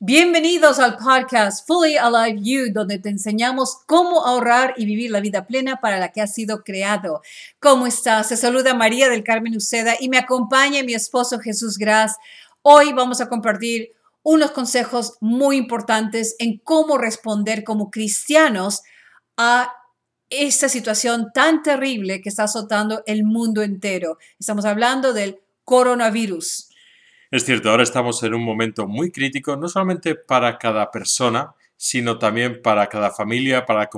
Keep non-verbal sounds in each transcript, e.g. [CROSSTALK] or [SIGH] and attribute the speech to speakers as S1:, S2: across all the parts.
S1: Bienvenidos al podcast Fully Alive You, donde te enseñamos cómo ahorrar y vivir la vida plena para la que has sido creado. ¿Cómo estás? Se saluda María del Carmen Uceda y me acompaña mi esposo Jesús Gras. Hoy vamos a compartir unos consejos muy importantes en cómo responder como cristianos a esta situación tan terrible que está azotando el mundo entero. Estamos hablando del coronavirus.
S2: Es cierto, ahora estamos en un momento muy crítico, no solamente para cada persona, sino también para cada familia, para,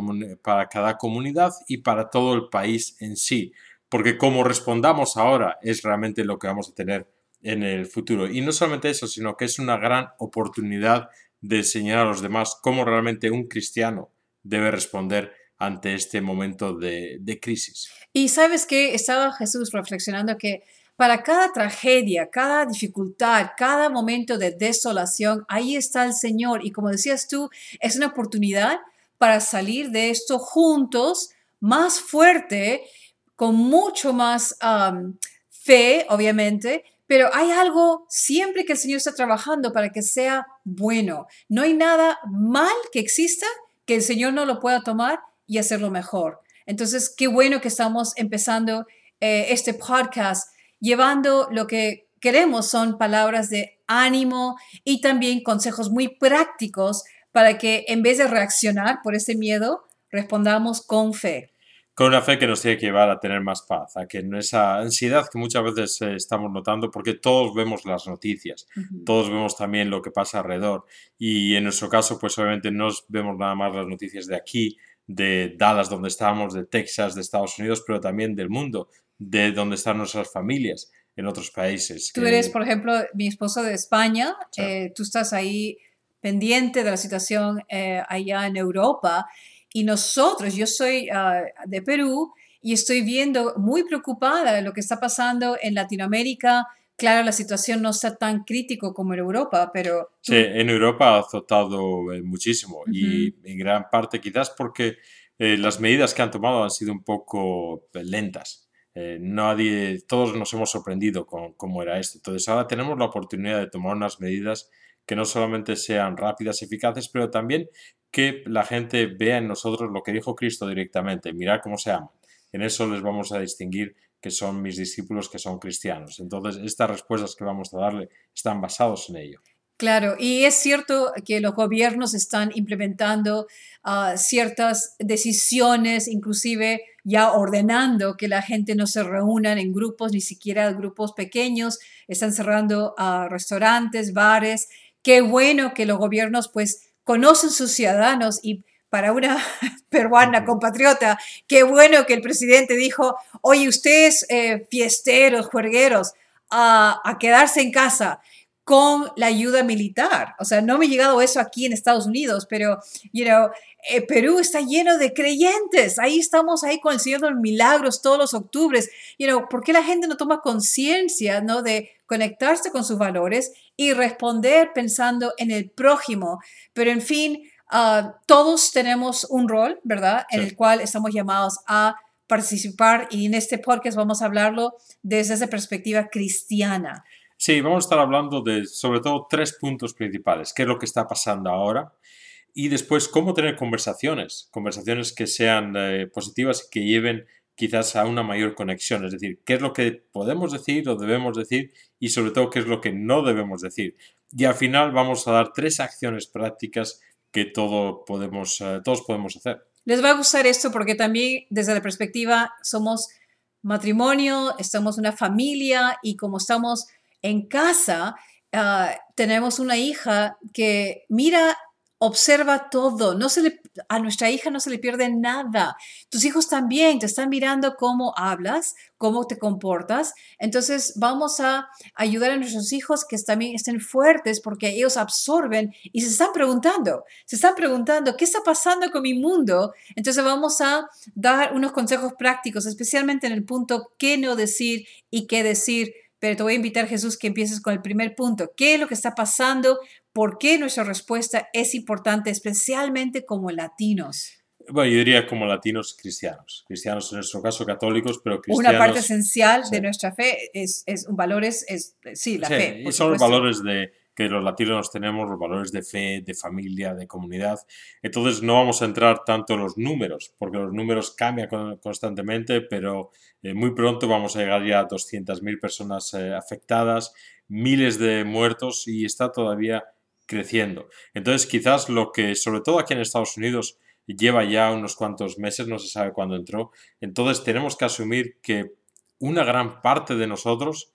S2: cada comunidad y para todo el país en sí. Porque como respondamos ahora es realmente lo que vamos a tener en el futuro. Y no solamente eso, sino que es una gran oportunidad de enseñar a los demás cómo realmente un cristiano debe responder ante este momento de, de crisis.
S1: Y sabes que estaba Jesús reflexionando que para cada tragedia, cada dificultad, cada momento de desolación, ahí está el Señor. Y como decías tú, es una oportunidad para salir de esto juntos, más fuerte, con mucho más fe, obviamente, pero hay algo siempre que el Señor está trabajando para que sea bueno. No hay nada mal que exista que el Señor no lo pueda tomar y hacerlo mejor. Entonces, qué bueno que estamos empezando eh, este podcast llevando lo que queremos son palabras de ánimo y también consejos muy prácticos para que en vez de reaccionar por ese miedo, respondamos con fe.
S2: Con una fe que nos tiene que llevar a tener más paz, a que esa ansiedad que muchas veces eh, estamos notando, porque todos vemos las noticias, todos vemos también lo que pasa alrededor. Y en nuestro caso, pues obviamente no vemos nada más las noticias de aquí, de Dallas, donde estamos, de Texas, de Estados Unidos, pero también del mundo de dónde están nuestras familias en otros países.
S1: Tú eres, por ejemplo, mi esposo de España, eh, tú estás ahí pendiente de la situación eh, allá en Europa y nosotros, yo soy ah, de Perú y estoy viendo muy preocupada de lo que está pasando en Latinoamérica. Claro, la situación no está tan crítico como en Europa, pero...
S2: Sí, en Europa ha azotado eh, muchísimo y en gran parte quizás porque las medidas que han tomado han sido un poco lentas. Eh, todos nos hemos sorprendido con cómo era esto. Entonces ahora tenemos la oportunidad de tomar unas medidas que no solamente sean rápidas, eficaces, pero también que la gente vea en nosotros lo que dijo Cristo directamente, mirar cómo se aman. En eso les vamos a distinguir que son mis discípulos, que son cristianos. Entonces, estas respuestas que vamos a darle están basados en ello.
S1: Claro, y es cierto que los gobiernos están implementando ah, ciertas decisiones, inclusive ya ordenando que la gente no se reúnan en grupos, ni siquiera grupos pequeños, están cerrando uh, restaurantes, bares. Qué bueno que los gobiernos pues conocen sus ciudadanos y para una [LAUGHS] peruana compatriota, qué bueno que el presidente dijo, oye, ustedes eh, fiesteros, juergueros, a quedarse en casa con la ayuda militar. O sea, no me ha llegado eso aquí en Estados Unidos, pero, you know, eh, Perú está lleno de creyentes. Ahí estamos ahí con el Señor de los Milagros todos los octubres. You know, ¿por qué la gente no toma conciencia, no, de conectarse con sus valores y responder pensando en el prójimo? Pero en fin, ah, todos tenemos un rol, ¿verdad? En el cual estamos llamados a participar y en este podcast vamos a hablarlo desde esa perspectiva cristiana.
S2: Sí, vamos a estar hablando de sobre todo tres puntos principales. ¿Qué es lo que está pasando ahora? Y después, cómo tener conversaciones, conversaciones que sean eh, positivas y que lleven quizás a una mayor conexión. Es decir, qué es lo que podemos decir o debemos decir y sobre todo qué es lo que no debemos decir. Y al final vamos a dar tres acciones prácticas que todo podemos, eh, todos podemos hacer.
S1: Les va a gustar esto porque también desde la perspectiva somos matrimonio, estamos una familia y como estamos en casa ah, tenemos una hija que mira, observa todo, no se le, a nuestra hija no se le pierde nada. Tus hijos también te están mirando cómo hablas, cómo te comportas. Entonces vamos a ayudar a nuestros hijos que también estén fuertes porque ellos absorben y se están preguntando, se están preguntando, ¿qué está pasando con mi mundo? Entonces vamos a dar unos consejos prácticos, especialmente en el punto qué no decir y qué decir pero te voy a invitar, Jesús, que empieces con el primer punto. ¿Qué es lo que está pasando? ¿Por qué nuestra respuesta es importante, especialmente como latinos?
S2: Bueno, yo diría como latinos cristianos. Cristianos en nuestro caso católicos, pero cristianos.
S1: Una parte esencial de nuestra fe es, es un valor, es, sí, la fe.
S2: Y son los valores de que los latinos tenemos los valores de fe, de familia, de comunidad. Entonces no vamos a entrar tanto en los números, porque los números cambian constantemente, pero eh, muy pronto vamos a llegar ya a 200.000 personas eh, afectadas, miles de muertos y está todavía creciendo. Entonces quizás lo que, sobre todo aquí en Estados Unidos, lleva ya unos cuantos meses, no se sabe cuándo entró, entonces tenemos que asumir que una gran parte de nosotros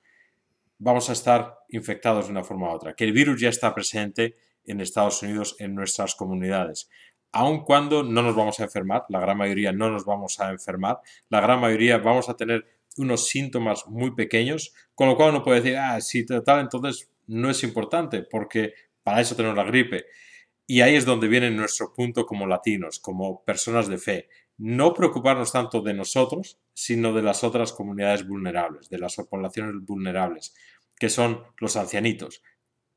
S2: vamos a estar infectados de una forma u otra, que el virus ya está presente en Estados Unidos, en nuestras comunidades. Aun cuando no nos vamos a enfermar, la gran mayoría no nos vamos a enfermar, la gran mayoría vamos a tener unos síntomas muy pequeños, con lo cual uno puede decir, ah, sí, tal, entonces no es importante, porque para eso tenemos la gripe. Y ahí es donde viene nuestro punto como latinos, como personas de fe no preocuparnos tanto de nosotros, sino de las otras comunidades vulnerables, de las poblaciones vulnerables, que son los ancianitos.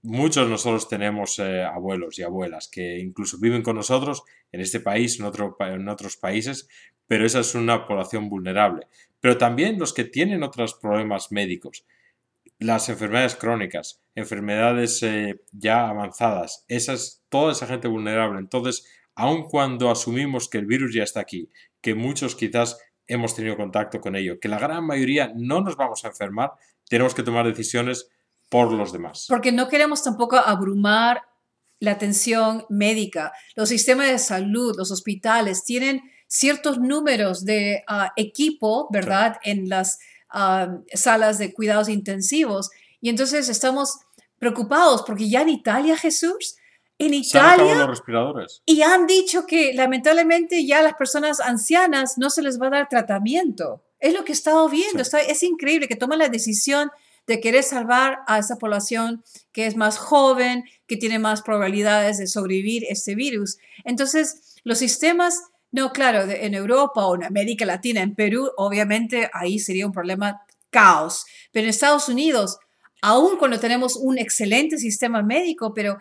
S2: Muchos nosotros tenemos eh, abuelos y abuelas que incluso viven con nosotros en este país, en, en otros países, pero esa es una población vulnerable. Pero también los que tienen otros problemas médicos, las enfermedades crónicas, enfermedades eh, ya avanzadas, toda esa gente vulnerable. Entonces, aun cuando asumimos que el virus ya está aquí, que muchos quizás hemos tenido contacto con ello, que la gran mayoría no nos vamos a enfermar, tenemos que tomar decisiones por los demás.
S1: Porque no queremos tampoco abrumar la atención médica. Los sistemas de salud, los hospitales tienen ciertos números de ah, equipo, ¿verdad? En las ah, salas de cuidados intensivos. Y entonces estamos preocupados porque ya en Italia, Jesús, en Italia.
S2: los respiradores.
S1: Y han dicho que lamentablemente ya a las personas ancianas no se les va a dar tratamiento. Es lo que he estado viendo. es increíble que toman la decisión de querer salvar a esa población que es más joven, que tiene más probabilidades de sobrevivir este virus. Entonces, los sistemas, no, claro, en Europa o en América Latina, en Perú, obviamente ahí sería un problema caos. Pero en Estados Unidos, aún cuando tenemos un excelente sistema médico, pero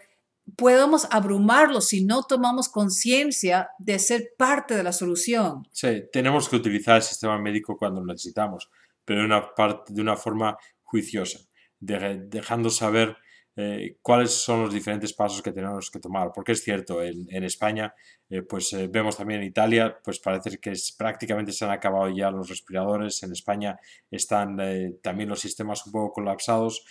S1: podemos abrumarlos si no tomamos conciencia de ser parte de la solución.
S2: Sí, tenemos que utilizar el sistema médico cuando lo necesitamos, pero de una, parte, de una forma juiciosa, dejando saber eh, cuáles son los diferentes pasos que tenemos que tomar. Porque es cierto, en, España, eh, pues eh, vemos también en Italia, pues parece que es, prácticamente se han acabado ya los respiradores. En España están también los sistemas un poco colapsados.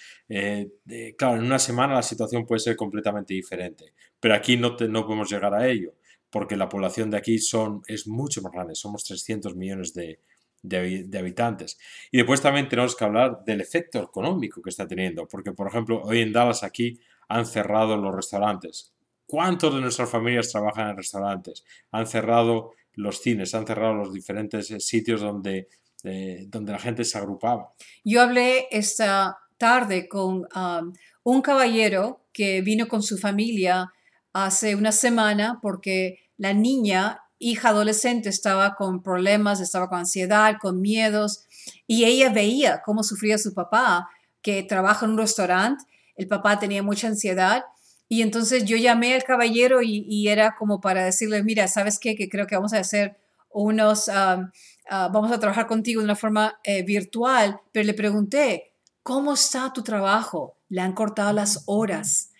S2: claro, en una semana la situación puede ser completamente diferente, pero aquí no, no podemos llegar a ello porque la población de aquí son, es mucho más grande, somos 300 millones de, de, habitantes. Y después también tenemos que hablar del efecto económico que está teniendo, porque por ejemplo hoy en Dallas aquí han cerrado los restaurantes. ¿Cuántos de nuestras familias trabajan en restaurantes? Han cerrado los cines, han cerrado los diferentes eh, sitios donde, eh, donde la gente se agrupaba.
S1: Yo hablé esta tarde con um, un caballero que vino con su familia hace una semana porque la niña hija adolescente estaba con problemas, estaba con ansiedad, con miedos, y ella veía cómo sufría su papá, que trabaja en un restaurante, el papá tenía mucha ansiedad, y entonces yo llamé al caballero y, era como para decirle, mira, ¿sabes qué? Que creo que vamos a hacer unos, ah, vamos a trabajar contigo de una forma eh, virtual, pero le pregunté, ¿cómo está tu trabajo? Le han cortado las horas.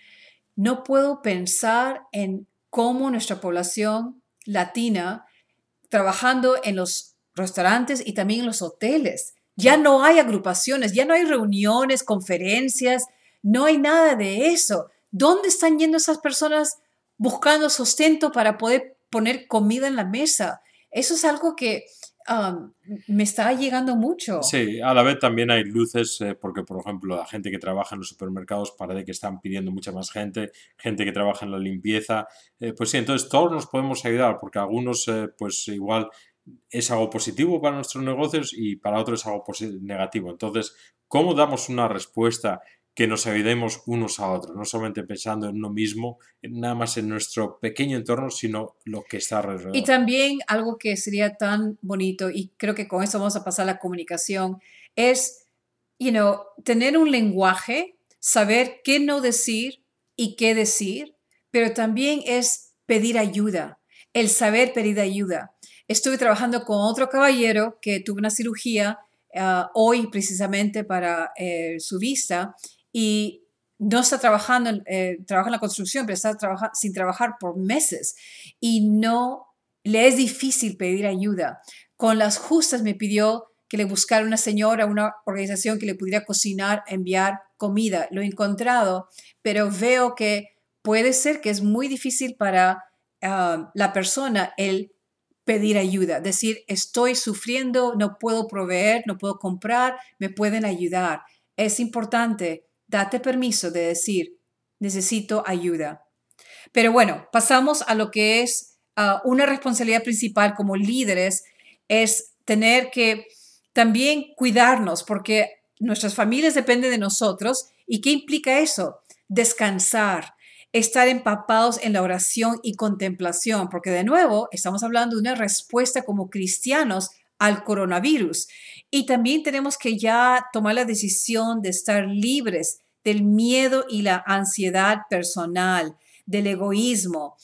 S1: No puedo pensar en cómo nuestra población latina trabajando en los restaurantes y también en los hoteles. Ya no hay agrupaciones, ya no hay reuniones, conferencias, no hay nada de eso. ¿Dónde están yendo esas personas buscando sustento para poder poner comida en la mesa? Eso es algo que me está llegando mucho.
S2: Sí, a la vez también hay luces, eh, porque por ejemplo la gente que trabaja en los supermercados parece que están pidiendo mucha más gente, gente que trabaja en la limpieza, eh, pues sí, entonces todos nos podemos ayudar, porque algunos eh, pues igual es algo positivo para nuestros negocios y para otros es algo negativo. Entonces, ¿cómo damos una respuesta que nos ayudemos unos a otros, no solamente pensando en uno mismo, nada más en nuestro pequeño entorno, sino lo que está alrededor.
S1: Y también algo que sería tan bonito, y creo que con eso vamos a pasar a la comunicación, es, you know, tener un lenguaje, saber qué no decir y qué decir, pero también es pedir ayuda, el saber pedir ayuda. Estuve trabajando con otro caballero que tuvo una cirugía ah, hoy precisamente para eh, su vista y no está trabajando, eh, trabaja en la construcción, pero está sin trabajar por meses y no le es difícil pedir ayuda. Con las justas me pidió que le buscara una señora, una organización que le pudiera cocinar, enviar comida. Lo he encontrado, pero veo que puede ser que es muy difícil para ah, la persona el pedir ayuda, decir, estoy sufriendo, no puedo proveer, no puedo comprar, me pueden ayudar. Es importante, date permiso de decir, necesito ayuda. Pero bueno, pasamos a lo que es ah, una responsabilidad principal como líderes, es tener que también cuidarnos, porque nuestras familias dependen de nosotros. ¿Y qué implica eso? Descansar, estar empapados en la oración y contemplación, porque de nuevo estamos hablando de una respuesta como cristianos al coronavirus. Y también tenemos que ya tomar la decisión de estar libres del miedo y la ansiedad personal, del egoísmo.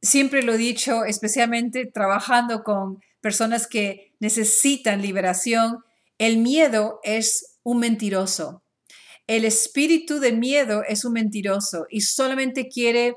S1: siempre lo he dicho, especialmente trabajando con personas que necesitan liberación, el miedo es un mentiroso el espíritu de miedo es un mentiroso y solamente quiere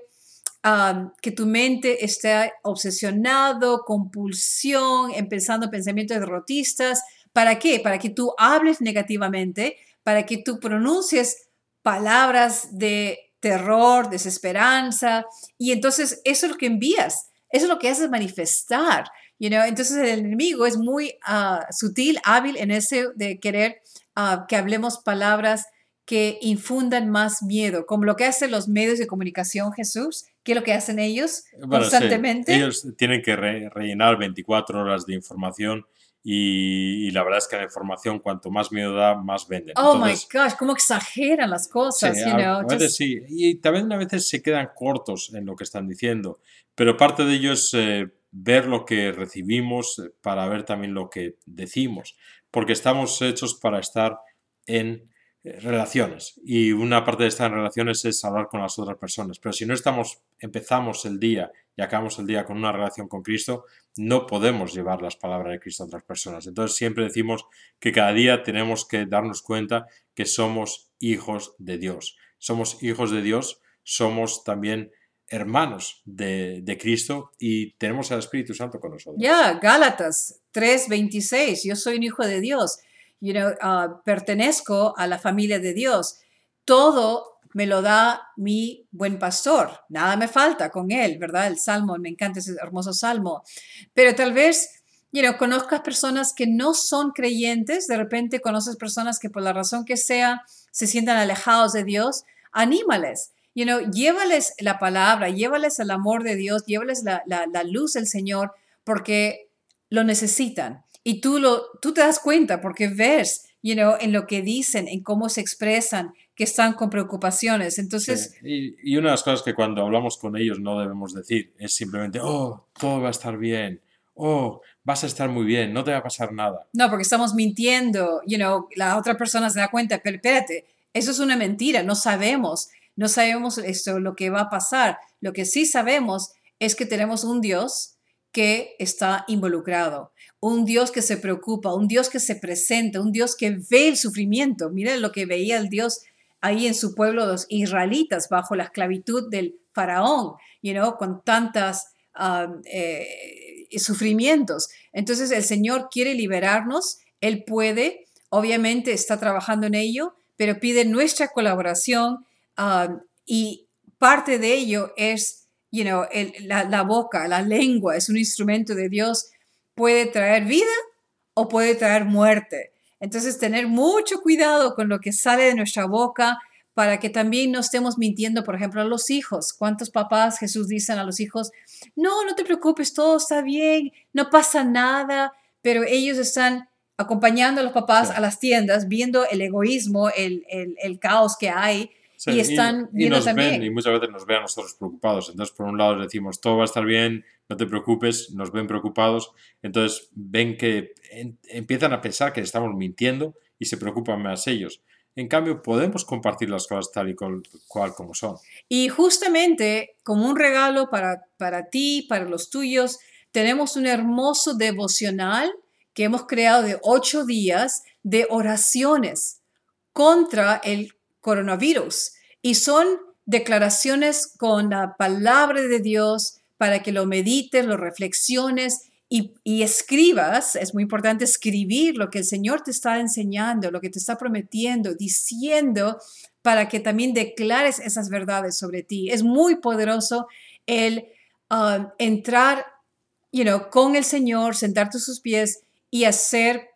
S1: que tu mente esté obsesionado, compulsión, empezando pensamientos derrotistas. ¿Para qué? Para que tú hables negativamente, para que tú pronuncies palabras de terror, desesperanza, y entonces eso es lo que envías, eso es lo que haces manifestar. You know? Entonces el enemigo es muy ah, sutil, hábil en ese de querer ah, que hablemos palabras que infundan más miedo, como lo que hacen los medios de comunicación, Jesús, ¿qué es lo que hacen ellos constantemente?
S2: Ellos tienen que rellenar 24 horas de información y, la verdad es que la información, cuanto más miedo da, más venden.
S1: Oh my gosh, cómo exageran las cosas.
S2: Sí, a veces sí, y también a veces se quedan cortos en lo que están diciendo, pero parte de ello es eh, ver lo que recibimos eh, para ver también lo que decimos, porque estamos hechos para estar en eh, relaciones y una parte de estas relaciones es hablar con las otras personas pero si no estamos empezamos el día y acabamos el día con una relación con Cristo no podemos llevar las palabras de Cristo a otras personas entonces siempre decimos que cada día tenemos que darnos cuenta que somos hijos de Dios somos hijos de Dios somos también hermanos de, Cristo y tenemos al Espíritu Santo con nosotros.
S1: Ya, Gálatas 3:26, yo soy un hijo de Dios you know, uh, pertenezco a la familia de Dios. Todo me lo da mi buen pastor. Nada me falta con él, ¿verdad? El salmo, me encanta ese hermoso salmo. Pero tal vez, you know, conozcas personas que no son creyentes, de repente conoces personas que por la razón que sea se sientan alejados de Dios, anímales. You know, llévales la palabra, llévales el amor de Dios, llévales la, la, la luz del Señor, porque lo necesitan. Y tú, lo, tú te das cuenta porque ves, you know, en lo que dicen, en cómo se expresan, que están con preocupaciones. Entonces...
S2: Y, una de las cosas que cuando hablamos con ellos no debemos decir es simplemente, oh, todo va a estar bien. Oh, vas a estar muy bien, no te va a pasar nada.
S1: No, porque estamos mintiendo, you know, la otra persona se da cuenta, pero espérate, eso es una mentira, no sabemos, no sabemos esto, lo que va a pasar. Lo que sí sabemos es que tenemos un Dios que está involucrado, un Dios que se preocupa, un Dios que se presenta, un Dios que ve el sufrimiento. Miren lo que veía el Dios ahí en su pueblo, los israelitas, bajo la esclavitud del faraón, you con tantos um, eh, sufrimientos. Entonces el Señor quiere liberarnos, Él puede, obviamente está trabajando en ello, pero pide nuestra colaboración um, y parte de ello es you know, la, boca, la lengua es un instrumento de Dios, puede traer vida o puede traer muerte. Entonces, tener mucho cuidado con lo que sale de nuestra boca para que también no estemos mintiendo, por ejemplo, a los hijos. ¿Cuántos papás Jesús dicen a los hijos, no, no te preocupes, todo está bien, no pasa nada, pero ellos están acompañando a los papás a las tiendas, viendo el egoísmo, el, el, el caos que hay, y están
S2: y, nos Ven, y muchas veces nos ven a nosotros preocupados. Entonces, por un lado les decimos, todo va a estar bien, no te preocupes, nos ven preocupados. Entonces, ven que empiezan a pensar que estamos mintiendo y se preocupan más ellos. En cambio, podemos compartir las cosas tal y cual, como son.
S1: Y justamente, como un regalo para, para ti, para los tuyos, tenemos un hermoso devocional que hemos creado de ocho días de oraciones contra el coronavirus. Y son declaraciones con la palabra de Dios para que lo medites, lo reflexiones y, escribas. Es muy importante escribir lo que el Señor te está enseñando, lo que te está prometiendo, diciendo para que también declares esas verdades sobre ti. Es muy poderoso el um, entrar you con el Señor, sentarte a sus pies y hacer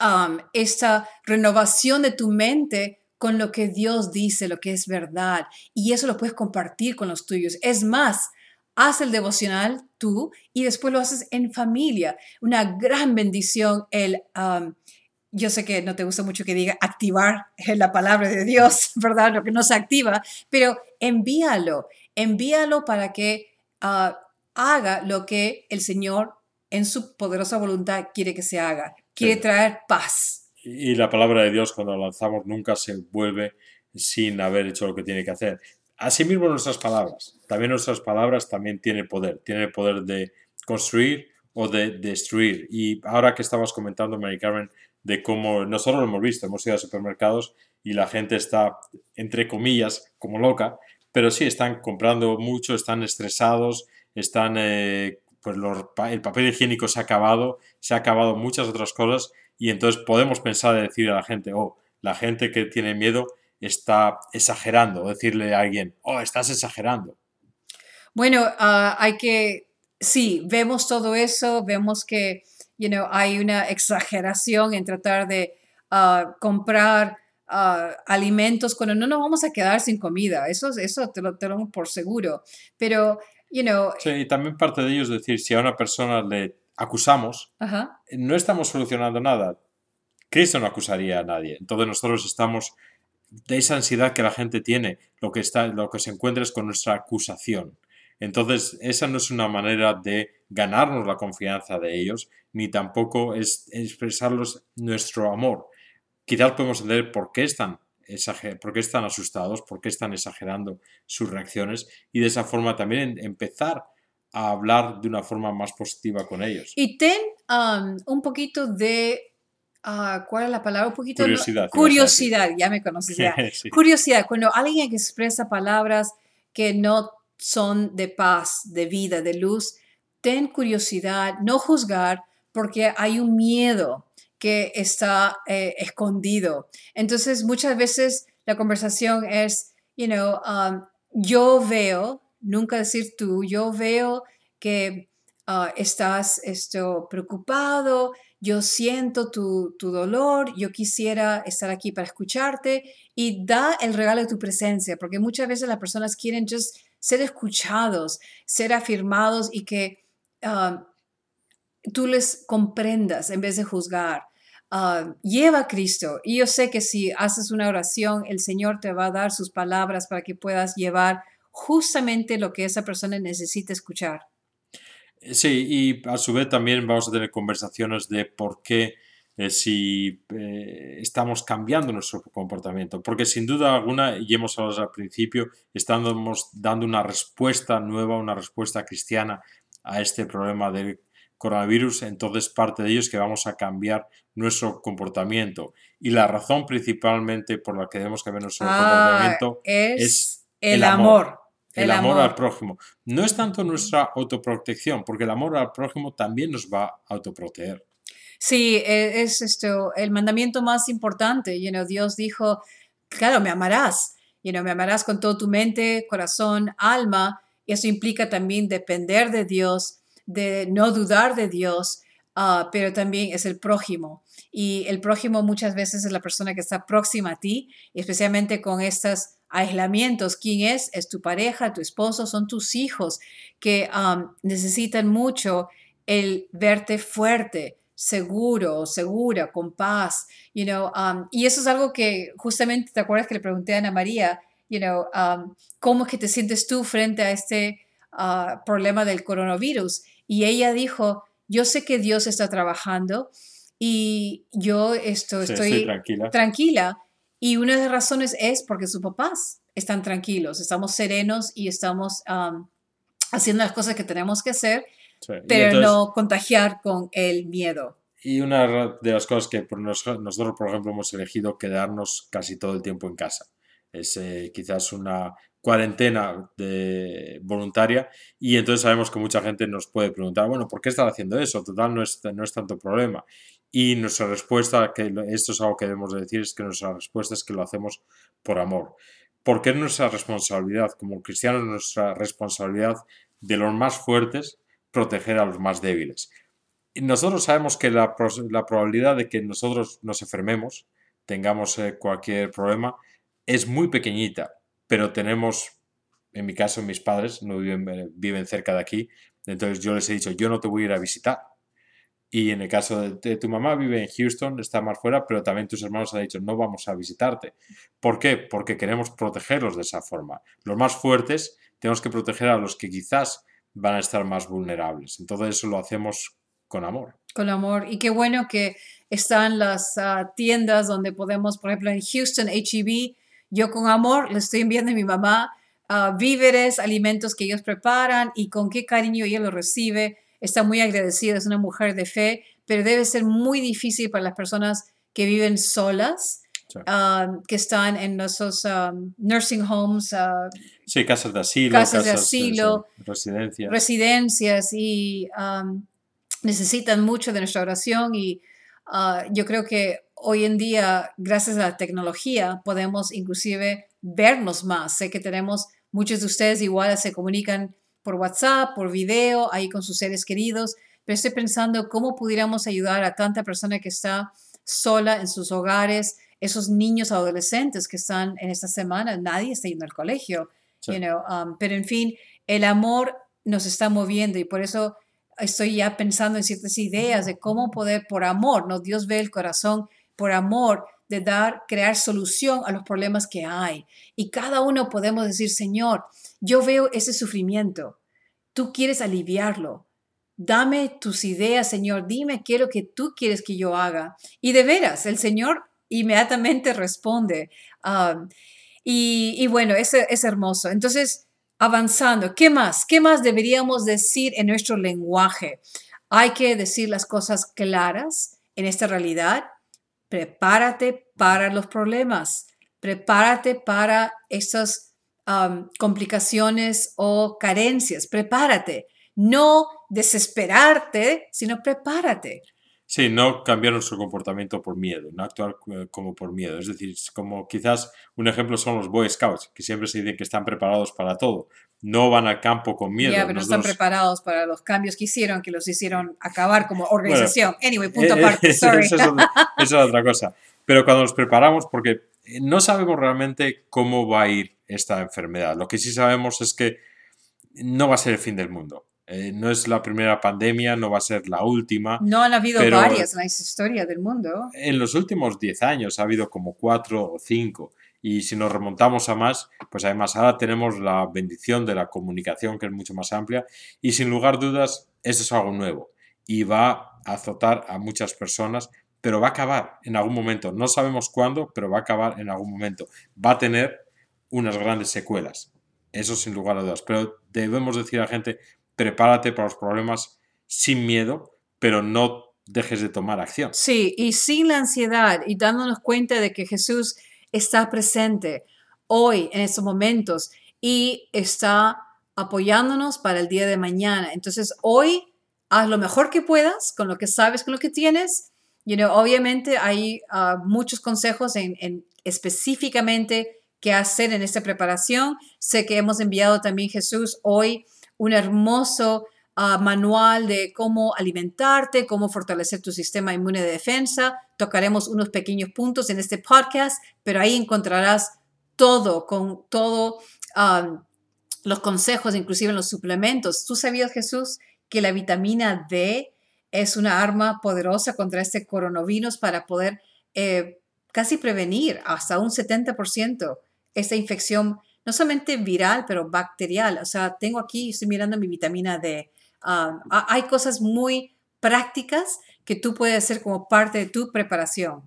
S1: um, esta renovación de tu mente con lo que Dios dice, lo que es verdad. Y eso lo puedes compartir con los tuyos. Es más, haz el devocional tú y después lo haces en familia. Una gran bendición el... Um, yo sé que no te gusta mucho que diga activar [LAUGHS] la palabra de Dios, [LAUGHS] ¿verdad? Lo que no se activa, pero envíalo, envíalo para que uh, haga lo que el Señor en su poderosa voluntad quiere que se haga. Quiere traer paz.
S2: Y la palabra de Dios cuando la lanzamos nunca se vuelve sin haber hecho lo que tiene que hacer. Asimismo nuestras palabras. También nuestras palabras también tienen poder. Tienen el poder de construir o de destruir. Y ahora que estabas comentando, Mary Carmen, de cómo nosotros lo hemos visto, hemos ido a supermercados y la gente está, entre comillas, como loca, pero sí, están comprando mucho, están estresados, están, eh, pues el papel higiénico se ha acabado, se ha acabado muchas otras cosas y entonces podemos pensar y decir a la gente, oh, la gente que tiene miedo está exagerando, o decirle a alguien, oh, estás exagerando.
S1: Bueno, ah, hay que, sí, vemos todo eso, vemos que, you know, hay una exageración en tratar de ah, comprar ah, alimentos cuando no nos vamos a quedar sin comida. Eso, eso te lo tengo por seguro. Pero
S2: Sí, y también parte de ello es decir, si a una persona le acusamos, no estamos solucionando nada. Cristo no acusaría a nadie. Entonces nosotros estamos de esa ansiedad que la gente tiene, lo que, está, lo que se encuentra es con nuestra acusación. Entonces, esa no es una manera de ganarnos la confianza de ellos, ni tampoco es expresarles nuestro amor. Quizás podemos entender por qué están por qué están asustados, por qué están exagerando sus reacciones y de esa forma también empezar a hablar de una forma más positiva con ellos.
S1: Y ten um, un poquito de, ah, ¿cuál es la palabra? Un poquito
S2: curiosidad.
S1: curiosidad, ya me conoces ya. [LAUGHS] Curiosidad, cuando alguien expresa palabras que no son de paz, de vida, de luz, ten curiosidad, no juzgar, porque hay un miedo que está eh, escondido. Entonces, muchas veces la conversación es, you know, um, yo veo, nunca decir tú, yo veo que uh, estás esto, preocupado, yo siento tu, tu, dolor, yo quisiera estar aquí para escucharte y da el regalo de tu presencia, porque muchas veces las personas quieren just ser escuchados, ser afirmados y que um, tú les comprendas en vez de juzgar. Ah, lleva a Cristo. Y yo sé que si haces una oración, el Señor te va a dar sus palabras para que puedas llevar justamente lo que esa persona necesita escuchar.
S2: Sí, y a su vez también vamos a tener conversaciones de por qué eh, si eh, estamos cambiando nuestro comportamiento. Porque sin duda alguna, y hemos hablado al principio, estamos dando una respuesta nueva, una respuesta cristiana a este problema del coronavirus, entonces parte de ello es que vamos a cambiar nuestro comportamiento. Y la razón principalmente por la que debemos cambiar nuestro ah, comportamiento es, el, amor. El, amor, al prójimo. No es tanto nuestra autoprotección, porque el amor al prójimo también nos va a autoproteger.
S1: Sí, e, es esto, el mandamiento más importante. You know, Dios dijo, claro, me amarás. You know, me amarás con toda tu mente, corazón, alma. Y eso implica también depender de Dios de no dudar de Dios, ah, pero también es el prójimo. Y el prójimo muchas veces es la persona que está próxima a ti, especialmente con estos aislamientos. ¿Quién es? Es tu pareja, tu esposo, son tus hijos que necesitan mucho el verte fuerte, seguro, segura, con paz, you know, y eso es algo que justamente, ¿te acuerdas que le pregunté a Ana María, you know, cómo es que te sientes tú frente a este ah, problema del coronavirus? Y ella dijo, yo sé que Dios está trabajando y yo esto, estoy, tranquila. Y una de las razones es porque sus papás están tranquilos, estamos serenos y estamos haciendo las cosas que tenemos que hacer, pero no contagiar con el miedo.
S2: Y una de las cosas que nosotros, por ejemplo, hemos elegido quedarnos casi todo el tiempo en casa. es eh, quizás una cuarentena de, voluntaria y entonces sabemos que mucha gente nos puede preguntar, bueno, ¿por qué estás haciendo eso? Total, no es, no es tanto problema. Y nuestra respuesta, que esto es algo que debemos decir, es que nuestra respuesta es que lo hacemos por amor. Porque es nuestra responsabilidad, como cristianos, nuestra responsabilidad de los más fuertes proteger a los más débiles. Y nosotros sabemos que la, la probabilidad de que nosotros nos enfermemos, tengamos eh, cualquier problema, es muy pequeñita, pero tenemos, en mi caso, mis padres no viven, eh, viven cerca de aquí, entonces yo les he dicho, yo no te voy a ir a visitar. Y en el caso de, tu mamá vive en Houston, está más fuera, pero también tus hermanos han dicho, no vamos a visitarte. ¿Por qué? Porque queremos protegerlos de esa forma. Los más fuertes tenemos que proteger a los que quizás van a estar más vulnerables. Entonces eso lo hacemos con amor.
S1: Con amor. Y qué bueno que están las ah, tiendas donde podemos, por ejemplo, en Houston, HEB, yo con amor le estoy enviando a mi mamá ah, víveres, alimentos que ellos preparan y con qué cariño ella lo recibe. Está muy agradecida, es una mujer de fe, pero debe ser muy difícil para las personas que viven solas. Ah, que están en esos nursing homes.
S2: sí, casas de asilo.
S1: Casas, de asilo.
S2: residencias.
S1: Residencias y necesitan mucho de nuestra oración y ah, yo creo que hoy en día, gracias a la tecnología, podemos inclusive vernos más. Sé que tenemos, muchos de ustedes igual se comunican por WhatsApp, por video, ahí con sus seres queridos, pero estoy pensando cómo pudiéramos ayudar a tanta persona que está sola en sus hogares, esos niños adolescentes que están en esta semana, nadie está yendo al colegio, you know, um, pero en fin, el amor nos está moviendo y por eso estoy ya pensando en ciertas ideas de cómo poder, por amor, ¿no? Dios ve el corazón, por amor, de dar, crear solución a los problemas que hay. Y cada uno podemos decir, Señor, yo veo ese sufrimiento, tú quieres aliviarlo. Dame tus ideas, Señor, dime qué es lo que tú quieres que yo haga. Y de veras, el Señor inmediatamente responde. Um, y, bueno, es, es hermoso. Entonces, avanzando. ¿Qué más? ¿Qué más deberíamos decir en nuestro lenguaje? Hay que decir las cosas claras en esta realidad. Prepárate para los problemas. Prepárate para complicaciones o carencias. Prepárate. No desesperarte, sino prepárate.
S2: Sí, no cambiar nuestro comportamiento por miedo, no actuar eh, como por miedo. Es decir, como quizás un ejemplo son los Boy Scouts, que siempre se dicen que están preparados para todo. No van al campo con miedo.
S1: Ya, pero no están preparados para los cambios que hicieron, que los hicieron acabar como organización. anyway, punto eh, aparte, sorry. [LAUGHS]
S2: Eso, es otra cosa. Pero cuando nos preparamos, porque no sabemos realmente cómo va a ir esta enfermedad. Lo que sí sabemos es que no va a ser el fin del mundo. Eh, no es la primera pandemia, no va a ser la última.
S1: No han habido varias en la historia del mundo.
S2: En los últimos 10 años ha habido como 4 o 5. Y si nos remontamos a más, pues además ahora tenemos la bendición de la comunicación que es mucho más amplia. Y sin lugar a dudas, eso es algo nuevo. Y va a azotar a muchas personas, pero va a acabar en algún momento. No sabemos cuándo, pero va a acabar en algún momento. Va a tener unas grandes secuelas. Eso sin lugar a dudas. Pero debemos decir a la gente, prepárate para los problemas sin miedo, pero no dejes de tomar acción.
S1: Sí, y sin la ansiedad y dándonos cuenta de que Jesús está presente hoy, en estos momentos, y está apoyándonos para el día de mañana. Entonces, hoy haz lo mejor que puedas con lo que sabes, con lo que tienes. You know, obviamente hay ah, muchos consejos en, en específicamente qué hacer en esta preparación. Sé que hemos enviado también Jesús hoy un hermoso ah, manual de cómo alimentarte, cómo fortalecer tu sistema inmune de defensa. Tocaremos unos pequeños puntos en este podcast, pero ahí encontrarás todo, con todo los consejos, inclusive en los suplementos. ¿Tú sabías, Jesús, que la vitamina D es una arma poderosa contra este coronavirus para poder eh, casi prevenir hasta un 70% esta infección no solamente viral, pero bacterial. O sea, tengo aquí, estoy mirando mi vitamina D. Ah, hay cosas muy prácticas que tú puedes hacer como parte de tu preparación.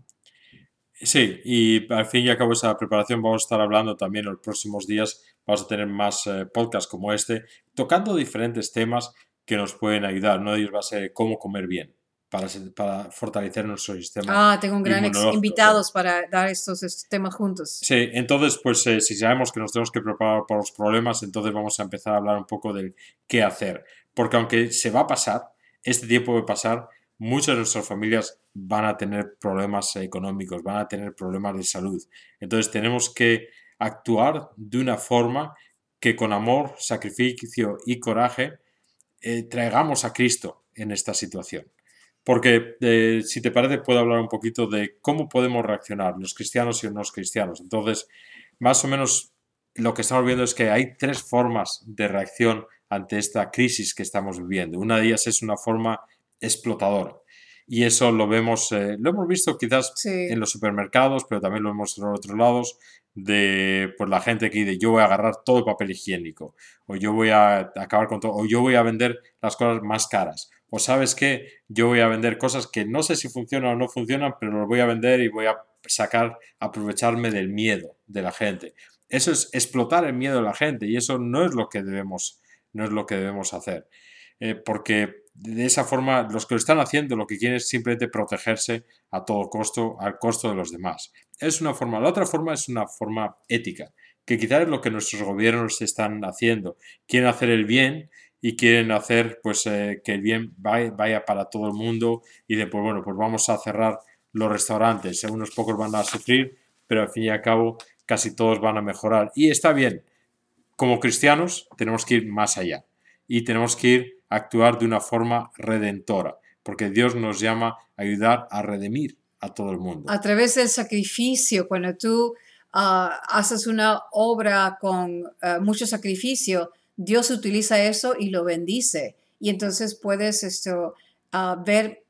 S2: Sí, y al fin y al cabo esa preparación vamos a estar hablando también en los próximos días, vamos a tener más eh, podcasts como este, tocando diferentes temas que nos pueden ayudar. Uno de ellos va a ser cómo comer bien. Para, para fortalecer nuestro sistema.
S1: Ah, tengo un gran invitados para dar estos, temas juntos.
S2: Sí, entonces, pues eh, si sabemos que nos tenemos que preparar para los problemas, entonces vamos a empezar a hablar un poco del qué hacer. Porque aunque se va a pasar, este tiempo va a pasar, muchas de nuestras familias van a tener problemas económicos, van a tener problemas de salud. Entonces tenemos que actuar de una forma que con amor, sacrificio y coraje eh, traigamos a Cristo en esta situación. Porque eh, si te parece puedo hablar un poquito de cómo podemos reaccionar los cristianos y los cristianos. Entonces, más o menos lo que estamos viendo es que hay tres formas de reacción ante esta crisis que estamos viviendo. Una de ellas es una forma explotadora. Y eso lo vemos, eh, lo hemos visto quizás en los supermercados, pero también lo vemos en otros lados, de pues, la gente que dice yo voy a agarrar todo el papel higiénico, o yo voy a acabar con todo, o yo voy a vender las cosas más caras, o sabes que yo voy a vender cosas que no sé si funcionan o no funcionan, pero los voy a vender y voy a sacar, aprovecharme del miedo de la gente. Eso es explotar el miedo de la gente y eso no es lo que debemos, no es lo que debemos hacer. Eh, porque de esa forma los que lo están haciendo lo que quieren es simplemente protegerse a todo costo, al costo de los demás. Es una forma. La otra forma es una forma ética, que quizás es lo que nuestros gobiernos están haciendo. Quieren hacer el bien y quieren hacer pues eh, que el bien vaya, para todo el mundo y después, bueno, pues vamos a cerrar los restaurantes. Unos pocos van a sufrir, pero al fin y al cabo casi todos van a mejorar. Y está bien. Como cristianos tenemos que ir más allá y tenemos que ir a actuar de una forma redentora, porque Dios nos llama a ayudar a redimir a todo el mundo.
S1: A través del sacrificio, cuando tú ah, haces una obra con ah, mucho sacrificio, Dios utiliza eso y lo bendice. Y entonces puedes esto, ah, ver,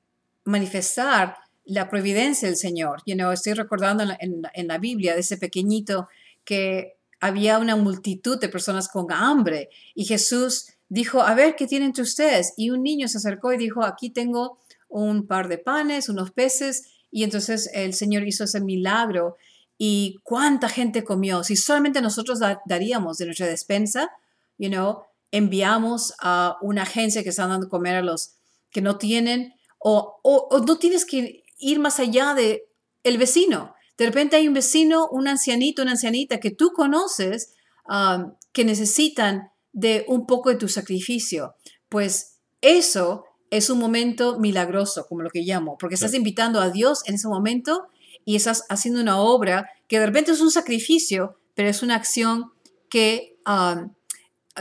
S1: manifestar la providencia del Señor. You know, estoy recordando en la Biblia de ese pequeñito que había una multitud de personas con hambre y Jesús dijo, a ver, ¿qué tienen ustedes? Y un niño se acercó y dijo, aquí tengo un par de panes, unos peces, y entonces el Señor hizo ese milagro. ¿Y cuánta gente comió? Si solamente nosotros daríamos de nuestra despensa, you know, enviamos a una agencia que está dando comer a los que no tienen, o, o, no tienes que ir más allá de el vecino. De repente hay un vecino, un ancianito, una ancianita que tú conoces um, que necesitan de un poco de tu sacrificio. Pues eso es un momento milagroso, como lo que llamo, porque estás invitando a Dios en ese momento y estás haciendo una obra que de repente es un sacrificio, pero es una acción que, um,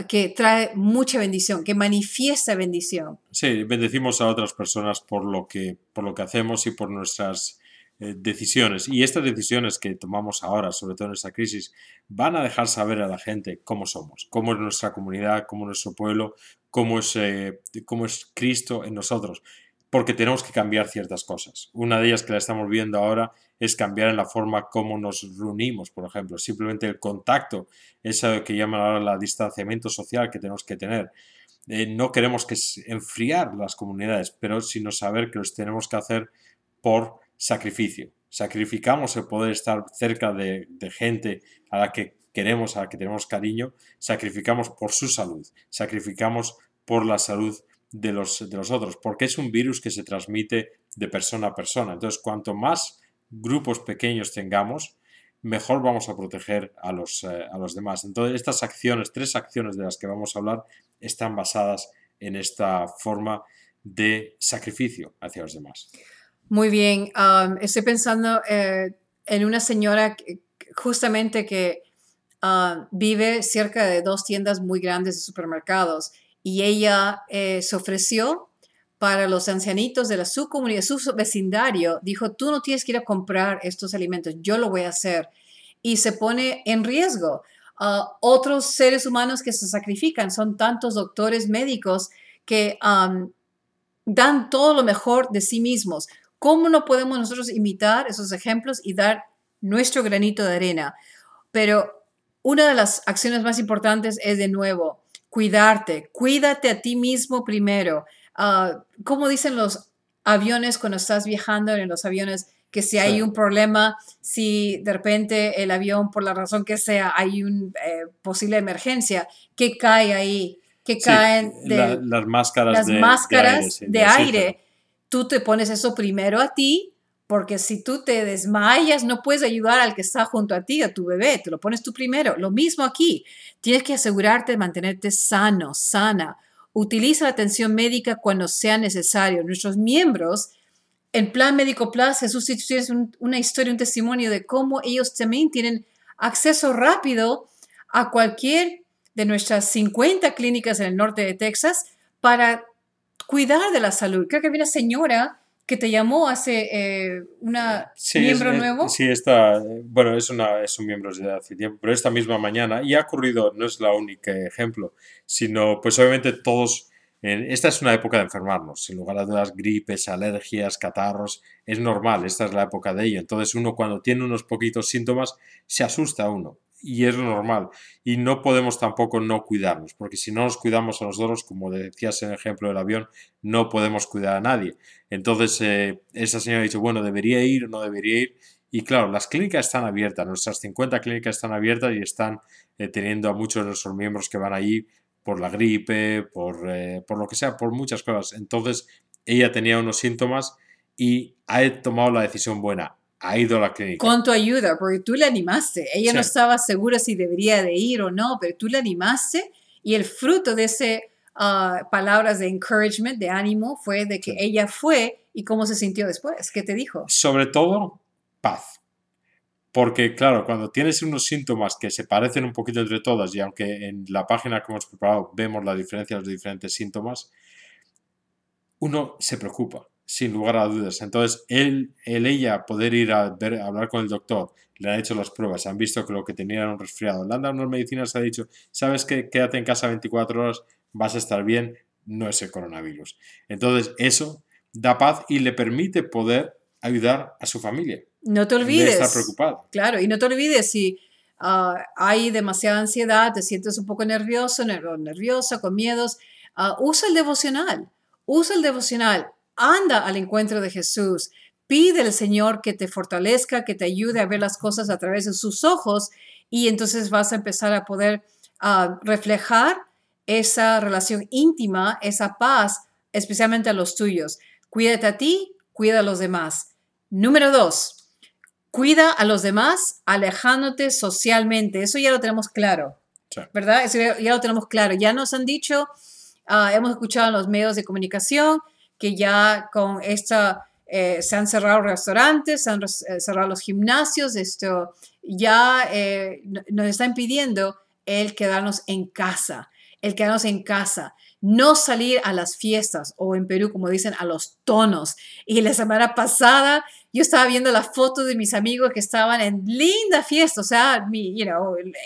S1: que trae mucha bendición, que manifiesta bendición.
S2: Sí, bendecimos a otras personas por lo que, por lo que hacemos y por nuestras eh, decisiones. Y estas decisiones que tomamos ahora, sobre todo en esta crisis, van a dejar saber a la gente cómo somos, cómo es nuestra comunidad, cómo es nuestro pueblo, cómo es, eh, cómo es Cristo en nosotros. Porque tenemos que cambiar ciertas cosas. Una de ellas que la estamos viendo ahora es cambiar en la forma como nos reunimos, por ejemplo. Simplemente el contacto, eso que llaman ahora el distanciamiento social que tenemos que tener. Eh, no queremos que enfriar las comunidades, pero sino saber que los tenemos que hacer por sacrificio. Sacrificamos el poder estar cerca de, gente a la que queremos, a la que tenemos cariño, sacrificamos por su salud, sacrificamos por la salud de los, de los otros, porque es un virus que se transmite de persona a persona. Entonces, cuanto más grupos pequeños tengamos, mejor vamos a proteger a los, eh, a los demás. Entonces, estas acciones, tres acciones de las que vamos a hablar, están basadas en esta forma de sacrificio hacia los demás.
S1: Muy bien, estoy pensando eh, en una señora justamente que ah, vive cerca de dos tiendas muy grandes de supermercados y ella eh, se ofreció para los ancianitos de la, su comunidad, su vecindario, dijo, tú no tienes que ir a comprar estos alimentos, yo lo voy a hacer. Y se pone en riesgo. a otros seres humanos que se sacrifican, son tantos doctores médicos que dan todo lo mejor de sí mismos. ¿Cómo no podemos nosotros imitar esos ejemplos y dar nuestro granito de arena? Pero una de las acciones más importantes es de nuevo cuidarte, cuídate a ti mismo primero. Uh, como dicen los aviones cuando estás viajando en los aviones? que si hay un problema, si de repente el avión, por la razón que sea, hay una eh, posible emergencia, ¿qué cae ahí? ¿Qué caen
S2: de las máscaras
S1: las
S2: de,
S1: máscaras de aire? tú te pones eso primero a ti, porque si tú te desmayas, no puedes ayudar al que está junto a ti, a tu bebé, te lo pones tú primero. Lo mismo aquí, tienes que asegurarte de mantenerte sano, sana. Utiliza la atención médica cuando sea necesario. Nuestros miembros, en Plan Médico Plus, Jesús tienes una historia, un testimonio de cómo ellos también tienen acceso rápido a cualquier de nuestras 50 clínicas en el norte de Texas para cuidar de la salud. Creo que había una señora que te llamó hace eh, una miembro nuevo.
S2: Sí, está, bueno, es, una, es un miembro desde hace tiempo, pero esta misma mañana, y ha ocurrido, no es la única ejemplo, sino pues obviamente todos, esta es una época de enfermarnos, sin lugar a dudas, gripes, alergias, catarros, es normal, esta es la época de ello. Entonces uno cuando tiene unos poquitos síntomas, se asusta uno y es normal. Y no podemos tampoco no cuidarnos, porque si no nos cuidamos a nosotros, como decías en el ejemplo del avión, no podemos cuidar a nadie. Entonces, eh, esa señora ha dicho, bueno, ¿debería ir o no debería ir? Y claro, las clínicas están abiertas, nuestras 50 clínicas están abiertas y están eh, teniendo a muchos de nuestros miembros que van allí por la gripe, por, eh, por lo que sea, por muchas cosas. Entonces, ella tenía unos síntomas y ha tomado la decisión buena ha ido a la clínica.
S1: Con tu ayuda, porque tú la animaste. Ella no estaba segura si debería de ir o no, pero tú la animaste y el fruto de ese uh, palabras de encouragement, de ánimo, fue de que ella fue y cómo se sintió después. ¿Qué te dijo?
S2: Sobre todo, paz. Porque, claro, cuando tienes unos síntomas que se parecen un poquito entre todas, y aunque en la página que hemos preparado vemos la diferencia de los diferentes síntomas, uno se preocupa sin lugar a dudas. Entonces, él, él ella, poder ir a, ver, hablar con el doctor, le han hecho las pruebas, han visto que lo que tenía era un resfriado, le han dado unas medicinas, ha dicho, sabes que quédate en casa 24 horas, vas a estar bien, no es el coronavirus. Entonces, eso da paz y le permite poder ayudar a su familia.
S1: No te olvides.
S2: estar preocupado.
S1: Claro, y no te olvides si ah, hay demasiada ansiedad, te sientes un poco nervioso, nerviosa, con miedos, ah, usa el devocional. Usa el devocional anda al encuentro de Jesús. Pide al Señor que te fortalezca, que te ayude a ver las cosas a través de sus ojos y entonces vas a empezar a poder ah, reflejar esa relación íntima, esa paz, especialmente a los tuyos. Cuídate a ti, cuida a los demás. Número dos, cuida a los demás alejándote socialmente. Eso ya lo tenemos claro, ¿verdad? Eso ya, lo tenemos claro. Ya nos han dicho, ah, hemos escuchado en los medios de comunicación, que ya con esta, eh, se han cerrado restaurantes, se han eh, cerrado los gimnasios, esto ya eh, nos están pidiendo el quedarnos en casa, el quedarnos en casa, no salir a las fiestas o en Perú, como dicen, a los tonos. Y la semana pasada yo estaba viendo la foto de mis amigos que estaban en linda fiesta, o sea, mi,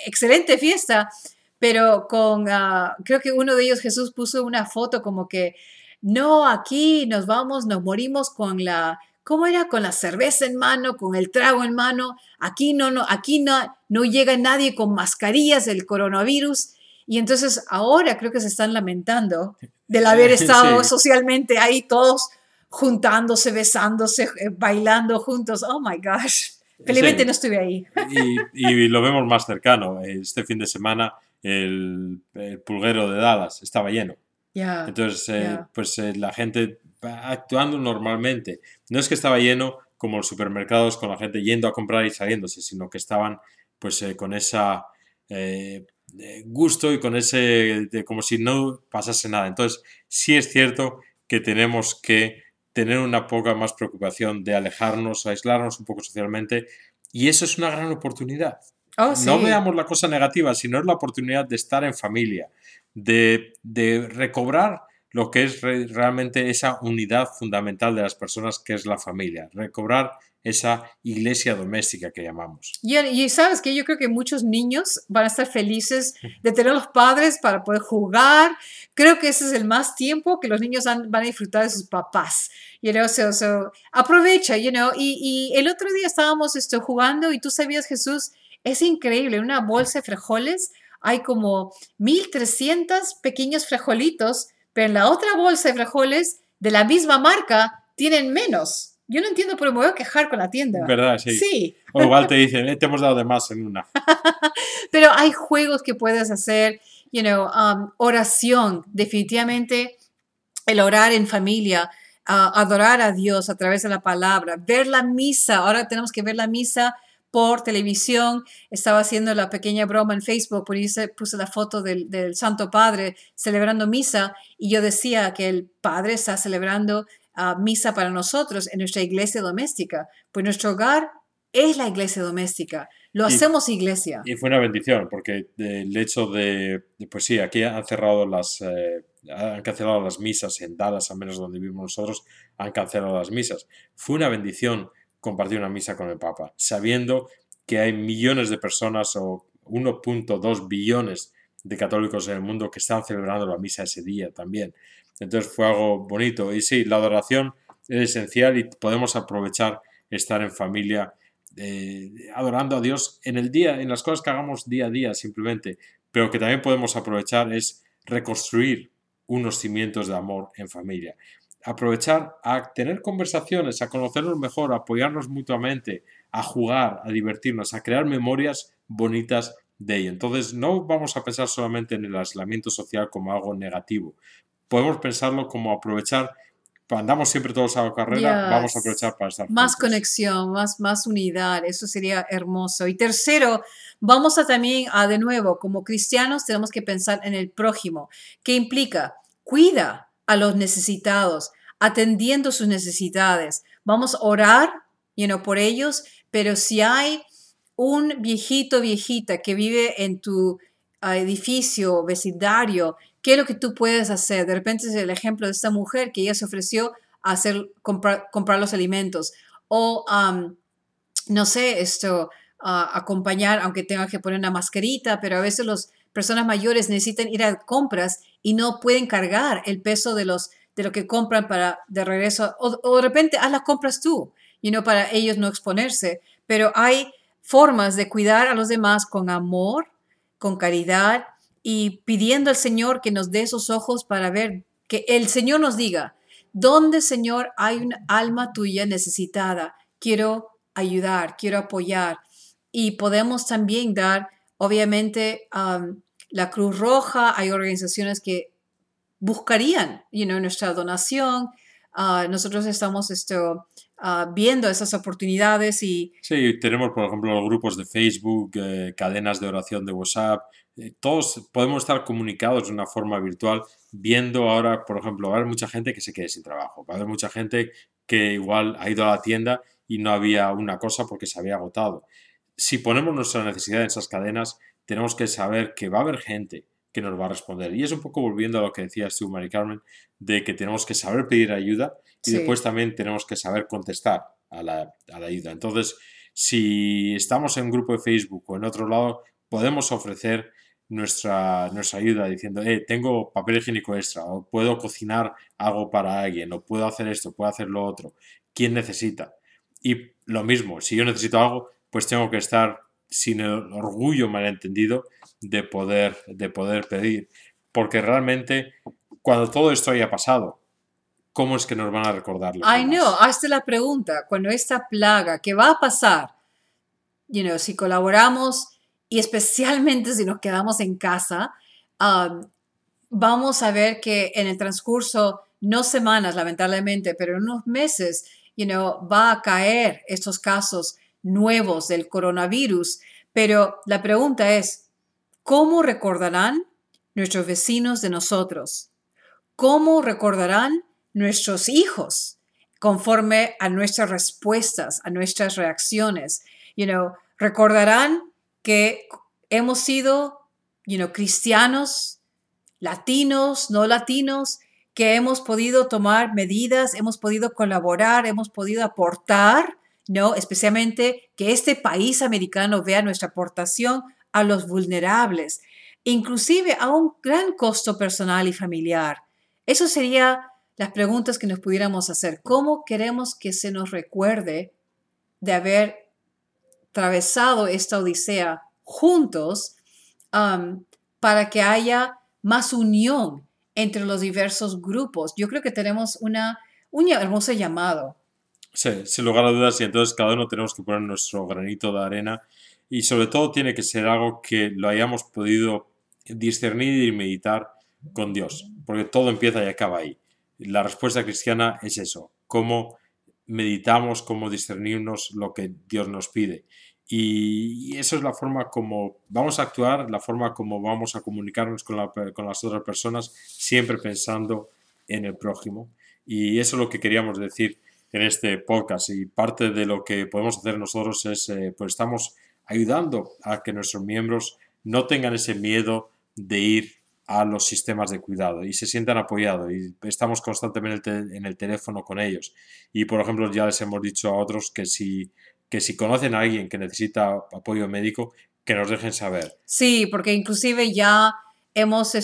S1: excelente fiesta, pero con, ah, creo que uno de ellos, Jesús, puso una foto como que no, aquí nos vamos, nos morimos con la, ¿cómo era? Con la cerveza en mano, con el trago en mano. Aquí no, no, aquí no, no llega nadie con mascarillas del coronavirus. Y entonces ahora creo que se están lamentando del haber [LAUGHS] estado socialmente ahí todos juntándose, besándose, eh, bailando juntos. Oh my gosh. Felizmente no estuve ahí.
S2: Y, lo vemos más cercano. Este fin de semana el pulguero de Dallas estaba lleno. Entonces, eh, pues eh, la gente actuando normalmente. No es que estaba lleno como los supermercados con la gente yendo a comprar y saliéndose, sino que estaban pues eh, con esa gusto y con ese como si no pasase nada. Entonces, sí es cierto que tenemos que tener una poca más preocupación de alejarnos, aislarnos un poco socialmente y eso es una gran oportunidad. Oh, no veamos la cosa negativa, sino es la oportunidad de estar en familia, de, recobrar lo que es realmente esa unidad fundamental de las personas que es la familia, recobrar esa iglesia doméstica que llamamos.
S1: Y, sabes que yo creo que muchos niños van a estar felices de tener los padres para poder jugar. Creo que ese es el más tiempo que los niños van a disfrutar de sus papás. You know, aprovecha, you know. Y, el otro día estábamos esto, jugando y tú sabías, Jesús, es increíble, una bolsa de frijoles hay como 1300 pequeños frijolitos, pero en la otra bolsa de frijoles de la misma marca tienen menos. Yo no entiendo, pero me voy a quejar con la tienda.
S2: ¿Verdad? Sí. sí. O igual te dicen, eh, te hemos dado de más en una. [LAUGHS]
S1: pero hay juegos que puedes hacer, you know, um, oración, definitivamente el orar en familia. adorar a Dios a través de la palabra, ver la misa. Ahora tenemos que ver la misa por televisión. Estaba haciendo la pequeña broma en Facebook, por eso puse la foto del, del, Santo Padre celebrando misa y yo decía que el Padre está celebrando uh, misa para nosotros en nuestra iglesia doméstica. Pues nuestro hogar es la iglesia doméstica. Lo hacemos iglesia.
S2: Y fue una bendición, porque el hecho de, pues sí, aquí han cerrado las, eh, han cancelado las misas en Dallas, al menos donde vivimos nosotros, han cancelado las misas. Fue una bendición compartir una misa con el Papa, sabiendo que hay millones de personas o 1.2 billones de católicos en el mundo que están celebrando la misa ese día también. Entonces fue algo bonito. Y sí, la adoración es esencial y podemos aprovechar estar en familia eh, adorando a Dios en el día, en las cosas que hagamos día a día simplemente, pero que también podemos aprovechar es reconstruir unos cimientos de amor en familia. Aprovechar a tener conversaciones, a conocernos mejor, a apoyarnos mutuamente, a jugar, a divertirnos, a crear memorias bonitas de ello. Entonces, no vamos a pensar solamente en el aislamiento social como algo negativo. Podemos pensarlo como aprovechar andamos siempre todos a la carrera, vamos a aprovechar para estar
S1: Más conexión, más, más unidad, eso sería hermoso. Y tercero, vamos a también, a de nuevo, como cristianos tenemos que pensar en el prójimo, que implica, cuida a los necesitados, atendiendo sus necesidades. Vamos a orar you know, por ellos, pero si hay un viejito, viejita que vive en tu ah, edificio, vecindario, ¿Qué es lo que tú puedes hacer? De repente es el ejemplo de esta mujer que ella se ofreció a hacer, comprar, comprar los alimentos o, no sé, esto, acompañar, aunque tenga que poner una mascarita, pero a veces las personas mayores necesitan ir a compras y no pueden cargar el peso de, los, de lo que compran para de regreso. O, de repente haz las compras tú, y no para ellos no exponerse. Pero hay formas de cuidar a los demás con amor, con caridad y pidiendo al Señor que nos dé esos ojos para ver, que el Señor nos diga, ¿dónde, Señor, hay una alma tuya necesitada? Quiero ayudar, quiero apoyar. Y podemos también dar, obviamente, la Cruz Roja, hay organizaciones que buscarían you know, nuestra donación. Ah, nosotros estamos esto, ah, viendo esas oportunidades y...
S2: Sí, tenemos, por ejemplo, grupos de Facebook, eh, cadenas de oración de WhatsApp, eh, todos podemos estar comunicados de una forma virtual, viendo ahora, por ejemplo, va a haber mucha gente que se quede sin trabajo, va a haber mucha gente que igual ha ido a la tienda y no había una cosa porque se había agotado. Si ponemos nuestra necesidad en esas cadenas, tenemos que saber que va a haber gente que nos va a responder. Y es un poco volviendo a lo que decías tú, Mari Carmen, de que tenemos que saber pedir ayuda y después también tenemos que saber contestar a la, a la ayuda. Entonces, si estamos en un grupo de Facebook o en otro lado, podemos ofrecer nuestra, nuestra ayuda diciendo, eh, tengo papel higiénico extra, o puedo cocinar algo para alguien, o puedo hacer esto, puedo hacer lo otro. ¿Quién necesita? Y lo mismo, si yo necesito algo, pues tengo que estar sin el orgullo malentendido de poder, de poder pedir. Porque realmente, cuando todo esto haya pasado, ¿cómo es que nos van a recordar?
S1: Ay, no, hazte la pregunta, cuando esta plaga, ¿qué va a pasar? You know, si colaboramos y especialmente si nos quedamos en casa, um, vamos a ver que en el transcurso, no semanas lamentablemente, pero en unos meses, you know, va a caer estos casos nuevos del coronavirus. Pero la pregunta es, ¿cómo recordarán nuestros vecinos de nosotros? ¿Cómo recordarán nuestros hijos conforme a nuestras respuestas, a nuestras reacciones? Recordarán que hemos sido cristianos, latinos, no latinos, que hemos podido tomar medidas, hemos podido colaborar, hemos podido aportar, ¿no? Especialmente que este país americano vea nuestra aportación a los vulnerables, inclusive a un gran costo personal y familiar. Eso sería las preguntas que nos pudiéramos hacer. ¿Cómo queremos que se nos recuerde de haber atravesado esta odisea juntos um, para que haya más unión entre los diversos grupos. Yo creo que tenemos una, un hermoso llamado.
S2: Sí, sin lugar a dudas, y entonces cada uno tenemos que poner nuestro granito de arena y sobre todo tiene que ser algo que lo hayamos podido discernir y meditar con Dios, porque todo empieza y acaba ahí. la respuesta cristiana es eso, cómo meditamos, cómo discernirnos lo que Dios nos pide. Y eso es la forma como vamos a actuar, la forma como vamos a comunicarnos con, con las otras personas, siempre pensando en el prójimo. Y eso es lo que queríamos decir en este podcast. Y parte de lo que podemos hacer nosotros es, eh, pues estamos ayudando a que nuestros miembros no tengan ese miedo de ir a los sistemas de cuidado y se sientan apoyados y estamos constantemente en el teléfono con ellos. Y por ejemplo, ya les hemos dicho a otros que si, que si conocen a alguien que necesita apoyo médico, que nos dejen saber.
S1: Sí, porque inclusive ya hemos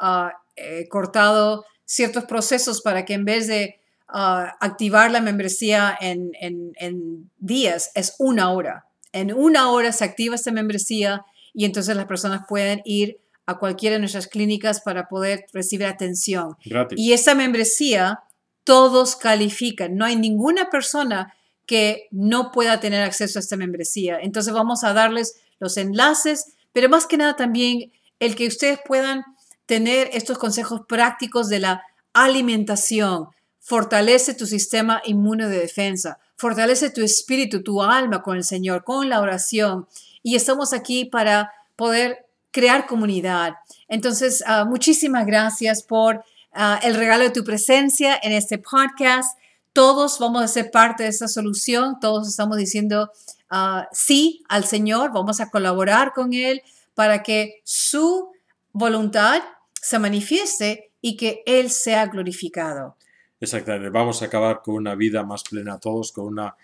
S1: ah, eh, cortado ciertos procesos para que en vez de ah, activar la membresía en, en, días, es una hora. En una hora se activa esta membresía y entonces las personas pueden ir a cualquiera de nuestras clínicas para poder recibir atención. Y esa membresía, todos califican. No hay ninguna persona que no pueda tener acceso a esta membresía. Entonces vamos a darles los enlaces, pero más que nada también el que ustedes puedan tener estos consejos prácticos de la alimentación, fortalece tu sistema inmune de defensa, fortalece tu espíritu, tu alma con el Señor, con la oración. Y estamos aquí para poder crear comunidad. Entonces, ah, muchísimas gracias por ah, el regalo de tu presencia en este podcast. Todos vamos a ser parte de esta solución, todos estamos diciendo ah, sí al Señor, vamos a colaborar con Él para que su voluntad se manifieste y que Él sea glorificado.
S2: Exactamente, vamos a acabar con una vida más plena todos, con una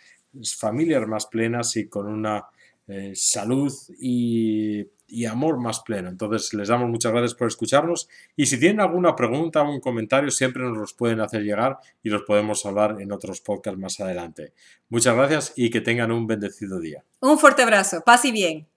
S2: familias más plenas y con una eh, salud y, y, amor más pleno. Entonces, les damos muchas gracias por escucharnos y si tienen alguna pregunta o un comentario, siempre nos los pueden hacer llegar y los podemos hablar en otros podcasts más adelante. Muchas gracias y que tengan un bendecido día.
S1: Un fuerte abrazo, paz y bien.